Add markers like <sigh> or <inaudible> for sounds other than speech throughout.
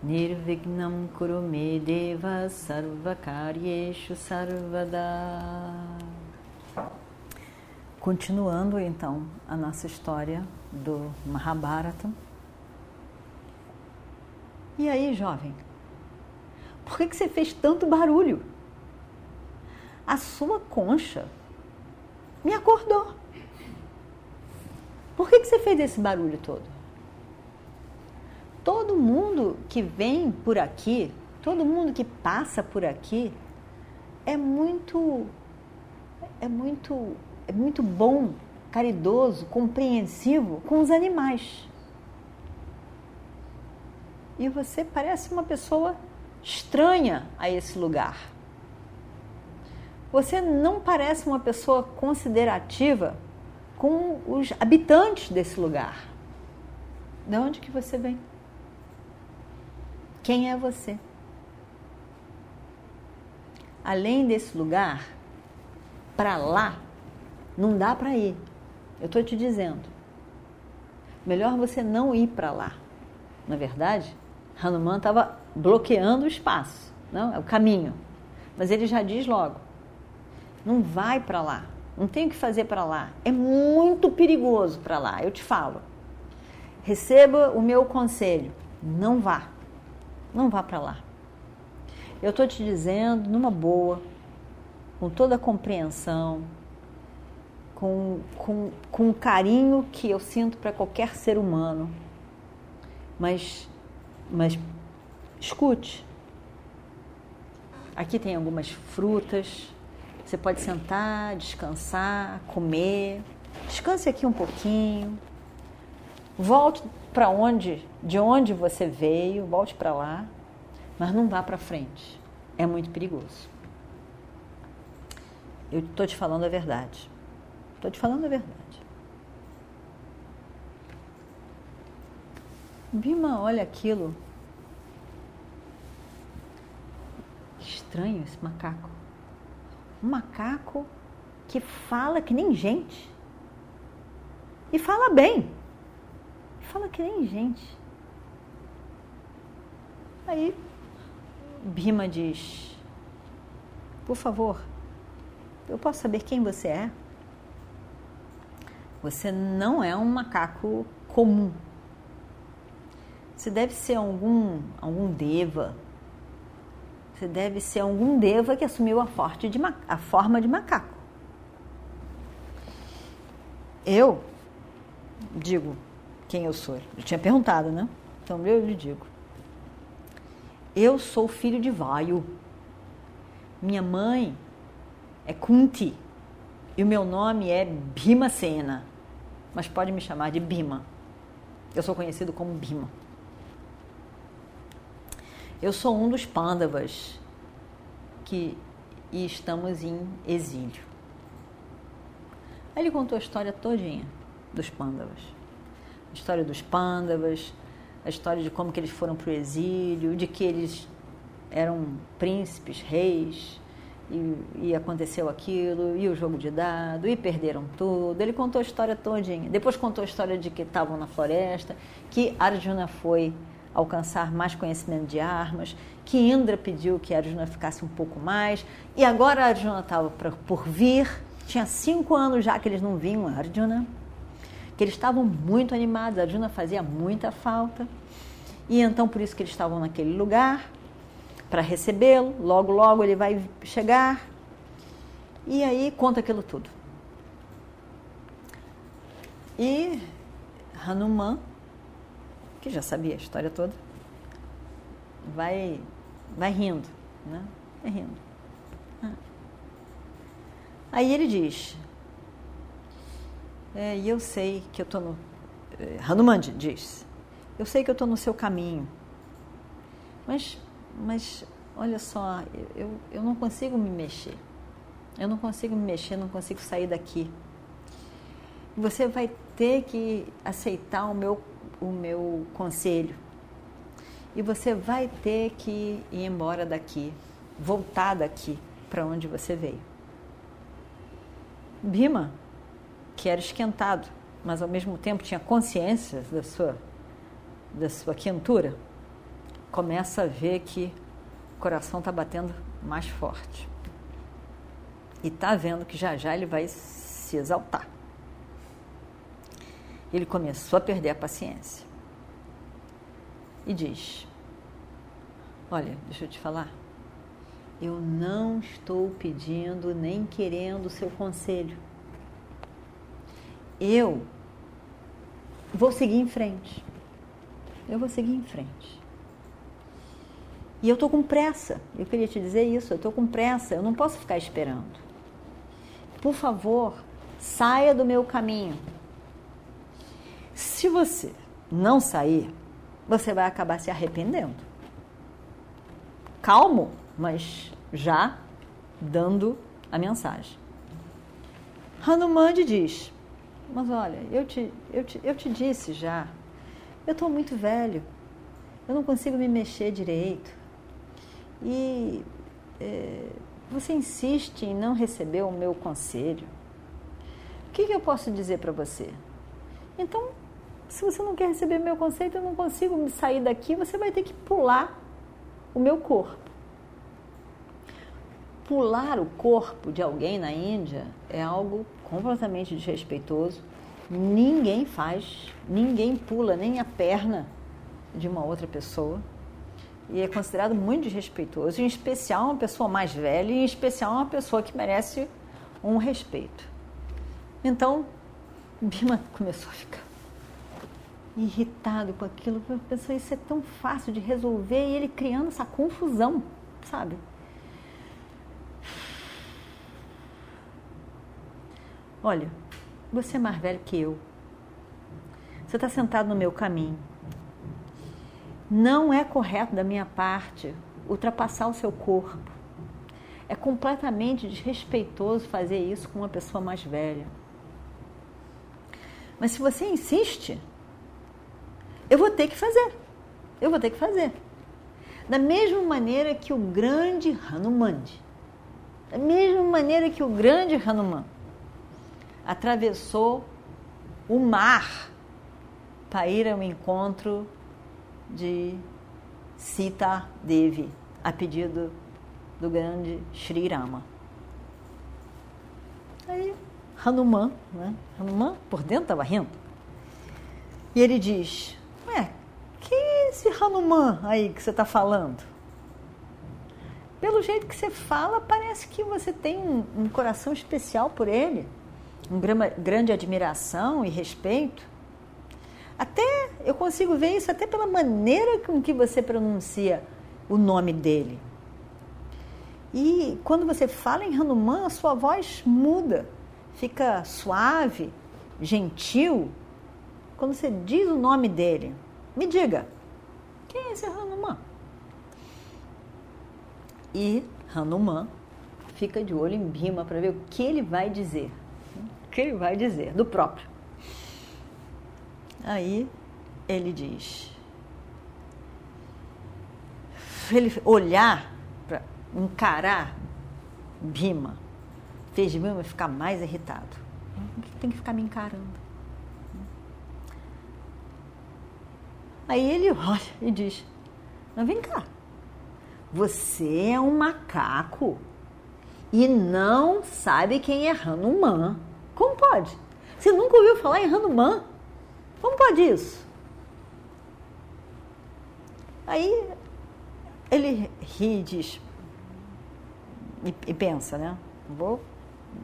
Nirvignam Kurume Deva Sarvakaryeshu Sarvada Continuando então a nossa história do Mahabharata. E aí, jovem? Por que, que você fez tanto barulho? A sua concha me acordou. Por que, que você fez esse barulho todo? Todo mundo que vem por aqui, todo mundo que passa por aqui, é muito, é muito, é muito bom, caridoso, compreensivo com os animais. E você parece uma pessoa estranha a esse lugar. Você não parece uma pessoa considerativa com os habitantes desse lugar. De onde que você vem? Quem é você? Além desse lugar, para lá, não dá para ir. Eu estou te dizendo. Melhor você não ir para lá. Na é verdade, Hanuman estava bloqueando o espaço, não? é o caminho. Mas ele já diz logo: não vai para lá. Não tem o que fazer para lá. É muito perigoso para lá, eu te falo. Receba o meu conselho. Não vá. Não vá para lá. Eu estou te dizendo, numa boa, com toda a compreensão, com, com, com o carinho que eu sinto para qualquer ser humano. Mas, mas escute. Aqui tem algumas frutas, você pode sentar, descansar, comer. Descanse aqui um pouquinho. Volte para onde, de onde você veio, volte para lá, mas não vá para frente. É muito perigoso. Eu estou te falando a verdade. Estou te falando a verdade. Bima olha aquilo. Estranho esse macaco um macaco que fala que nem gente. E fala bem. Fala que nem gente. Aí Bima diz: Por favor, eu posso saber quem você é? Você não é um macaco comum. Você deve ser algum, algum deva, você deve ser algum deva que assumiu a, de, a forma de macaco. Eu digo quem eu sou. Eu tinha perguntado, né? Então eu lhe digo. Eu sou filho de Vaio. Minha mãe é Kunti. E o meu nome é Bhima Sena. Mas pode me chamar de Bima. Eu sou conhecido como Bima. Eu sou um dos pândavas que e estamos em exílio. Aí ele contou a história todinha dos pândavas. História dos pândavas, a história de como que eles foram para o exílio, de que eles eram príncipes, reis, e, e, aconteceu aquilo, e o jogo de dado, e perderam tudo. Ele contou a história todinha. Depois contou a história de que estavam na floresta, que Arjuna foi alcançar mais conhecimento de armas, que Indra pediu que Arjuna ficasse um pouco mais, e agora Arjuna estava por vir, tinha cinco anos já que eles não vinham Arjuna, que eles estavam muito animados, Arjuna fazia muita falta, e então por isso que eles estavam naquele lugar, para recebê-lo, logo, logo ele vai chegar, e aí conta aquilo tudo. E Hanuman que já sabia a história toda, vai, vai rindo, né? Vai rindo. Ah. Aí ele diz, é, e eu sei que eu estou no... Eh, Hanuman diz, eu sei que eu estou no seu caminho, mas, mas olha só, eu, eu não consigo me mexer. Eu não consigo me mexer, não consigo sair daqui. Você vai ter que aceitar o meu, o meu conselho. E você vai ter que ir embora daqui, voltar daqui para onde você veio. Bima, que era esquentado, mas ao mesmo tempo tinha consciência da sua, da sua quentura, começa a ver que o coração está batendo mais forte. E está vendo que já já ele vai se exaltar. Ele começou a perder a paciência. E diz: Olha, deixa eu te falar. Eu não estou pedindo nem querendo o seu conselho. Eu vou seguir em frente. Eu vou seguir em frente. E eu estou com pressa. Eu queria te dizer isso. Eu estou com pressa. Eu não posso ficar esperando. Por favor, saia do meu caminho. Se você não sair, você vai acabar se arrependendo. Calmo, mas já dando a mensagem. Hanuman diz: Mas olha, eu te, eu te, eu te disse já, eu estou muito velho, eu não consigo me mexer direito. E é, você insiste em não receber o meu conselho. O que, que eu posso dizer para você? Então, se você não quer receber meu conselho, eu não consigo sair daqui, você vai ter que pular o meu corpo. Pular o corpo de alguém na Índia é algo completamente desrespeitoso. Ninguém faz, ninguém pula nem a perna de uma outra pessoa e é considerado muito desrespeitoso, em especial uma pessoa mais velha e em especial uma pessoa que merece um respeito. Então, Bima <laughs> começou a ficar irritado com aquilo, pensou, isso é tão fácil de resolver e ele criando essa confusão, sabe? Olha, você é mais velho que eu. Você está sentado no meu caminho. Não é correto da minha parte ultrapassar o seu corpo. É completamente desrespeitoso fazer isso com uma pessoa mais velha. Mas se você insiste, eu vou ter que fazer. Eu vou ter que fazer. Da mesma maneira que o grande Hanuman, da mesma maneira que o grande Hanuman atravessou o mar para ir ao encontro de Sita Devi, a pedido do grande Sri Rama. Aí Hanuman, né? Hanuman por dentro estava rindo. E ele diz: Ué, quem é esse Hanuman aí que você está falando? Pelo jeito que você fala, parece que você tem um, um coração especial por ele, uma grande admiração e respeito. Até eu consigo ver isso até pela maneira com que você pronuncia o nome dele. E quando você fala em Hanuman, a sua voz muda, fica suave, gentil. Quando você diz o nome dele, me diga, quem é esse Hanuman? E Hanuman fica de olho em Bima para ver o que ele vai dizer. O que ele vai dizer do próprio. Aí ele diz: ele olhar para encarar Bima fez Bima ficar mais irritado. Tem que ficar me encarando? Aí ele olha e diz: Mas vem cá, você é um macaco e não sabe quem é Hanuman. Como pode? Você nunca ouviu falar em Hanuman? Como pode isso? Aí ele ri e diz, e, e pensa, né? Vou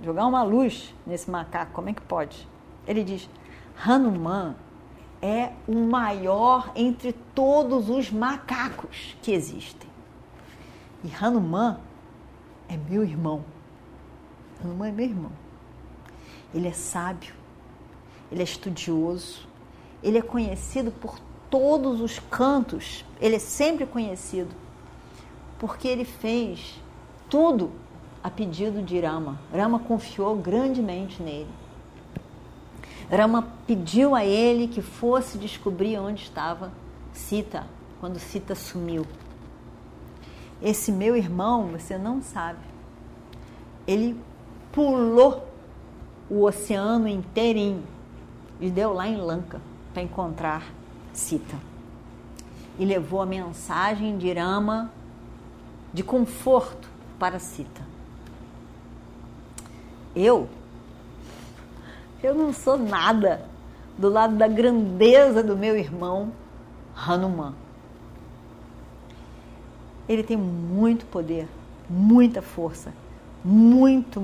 jogar uma luz nesse macaco, como é que pode? Ele diz: Hanuman é o maior entre todos os macacos que existem. E Hanuman é meu irmão. Hanuman é meu irmão. Ele é sábio, ele é estudioso, ele é conhecido por todos os cantos, ele é sempre conhecido porque ele fez tudo a pedido de Rama. Rama confiou grandemente nele. Rama pediu a ele que fosse descobrir onde estava Sita, quando Sita sumiu. Esse meu irmão, você não sabe, ele pulou o oceano inteirinho e deu lá em Lanka para encontrar Sita. E levou a mensagem de Rama de conforto para Sita. Eu, eu não sou nada do lado da grandeza do meu irmão Hanuman. Ele tem muito poder, muita força, muito.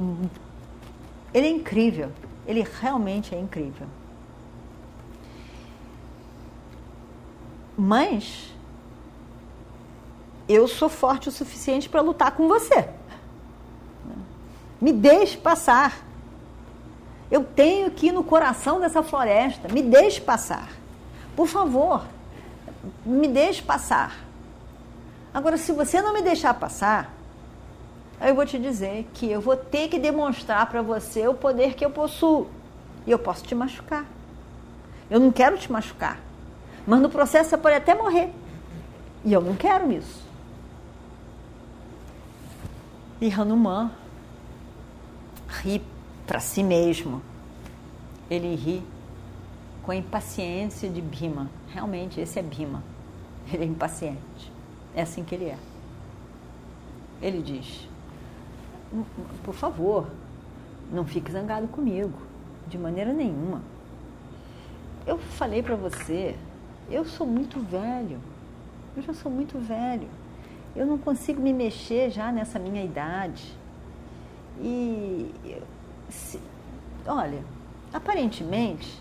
Ele é incrível. Ele realmente é incrível. Mas eu sou forte o suficiente para lutar com você. Me deixe passar. Eu tenho que ir no coração dessa floresta. Me deixe passar. Por favor, me deixe passar. Agora, se você não me deixar passar, eu vou te dizer que eu vou ter que demonstrar para você o poder que eu possuo. E eu posso te machucar. Eu não quero te machucar. Mas no processo você pode até morrer. E eu não quero isso. E Hanuman ri para si mesmo. Ele ri com a impaciência de Bhima. Realmente, esse é Bhima. Ele é impaciente. É assim que ele é. Ele diz: por favor, não fique zangado comigo, de maneira nenhuma. Eu falei para você, eu sou muito velho, eu já sou muito velho, eu não consigo me mexer já nessa minha idade. E, se, olha, aparentemente,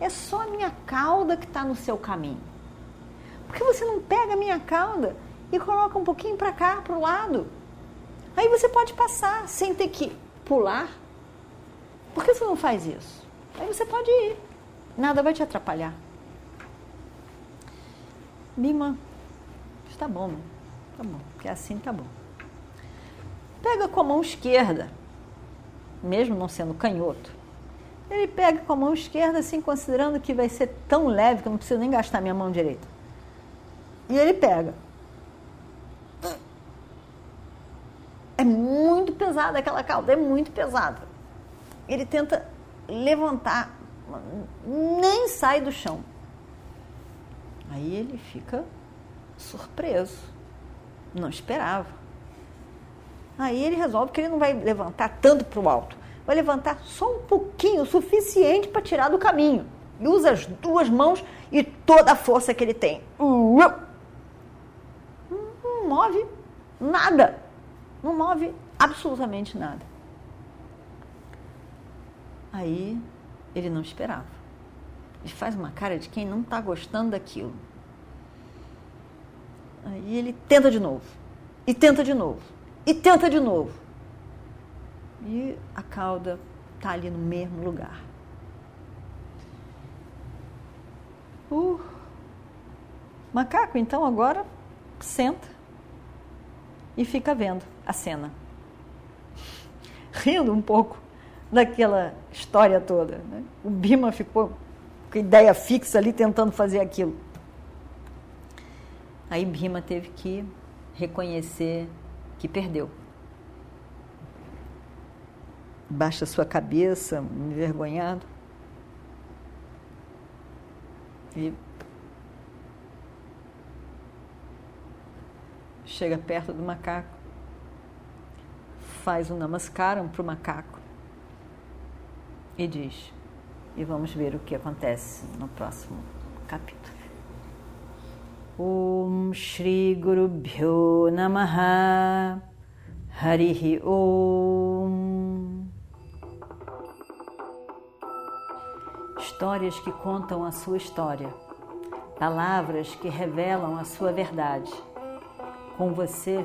é só a minha cauda que está no seu caminho. Por que você não pega a minha cauda e coloca um pouquinho para cá, para o lado? Aí você pode passar sem ter que pular. Por que você não faz isso? Aí você pode ir. Nada vai te atrapalhar. Lima, está bom, tá bom, porque assim tá bom. Pega com a mão esquerda, mesmo não sendo canhoto. Ele pega com a mão esquerda, assim, considerando que vai ser tão leve que eu não preciso nem gastar minha mão direita. E ele pega. É muito pesada aquela cauda, é muito pesada. Ele tenta levantar, nem sai do chão. Aí ele fica surpreso, não esperava. Aí ele resolve que ele não vai levantar tanto para o alto, vai levantar só um pouquinho, o suficiente para tirar do caminho. E usa as duas mãos e toda a força que ele tem. Não move nada. Não move absolutamente nada. Aí ele não esperava. Ele faz uma cara de quem não está gostando daquilo. Aí ele tenta de novo. E tenta de novo. E tenta de novo. E a cauda está ali no mesmo lugar. O macaco, então, agora senta e fica vendo a cena. Rindo um pouco daquela história toda. Né? O Bima ficou com ideia fixa ali tentando fazer aquilo. Aí Bima teve que reconhecer que perdeu. Baixa sua cabeça, envergonhado. E chega perto do macaco, faz um namaskaram para o macaco e diz: E vamos ver o que acontece no próximo capítulo. Om Shri Guru Bhyo Namaha. Harihi Om. Histórias que contam a sua história, palavras que revelam a sua verdade. Com você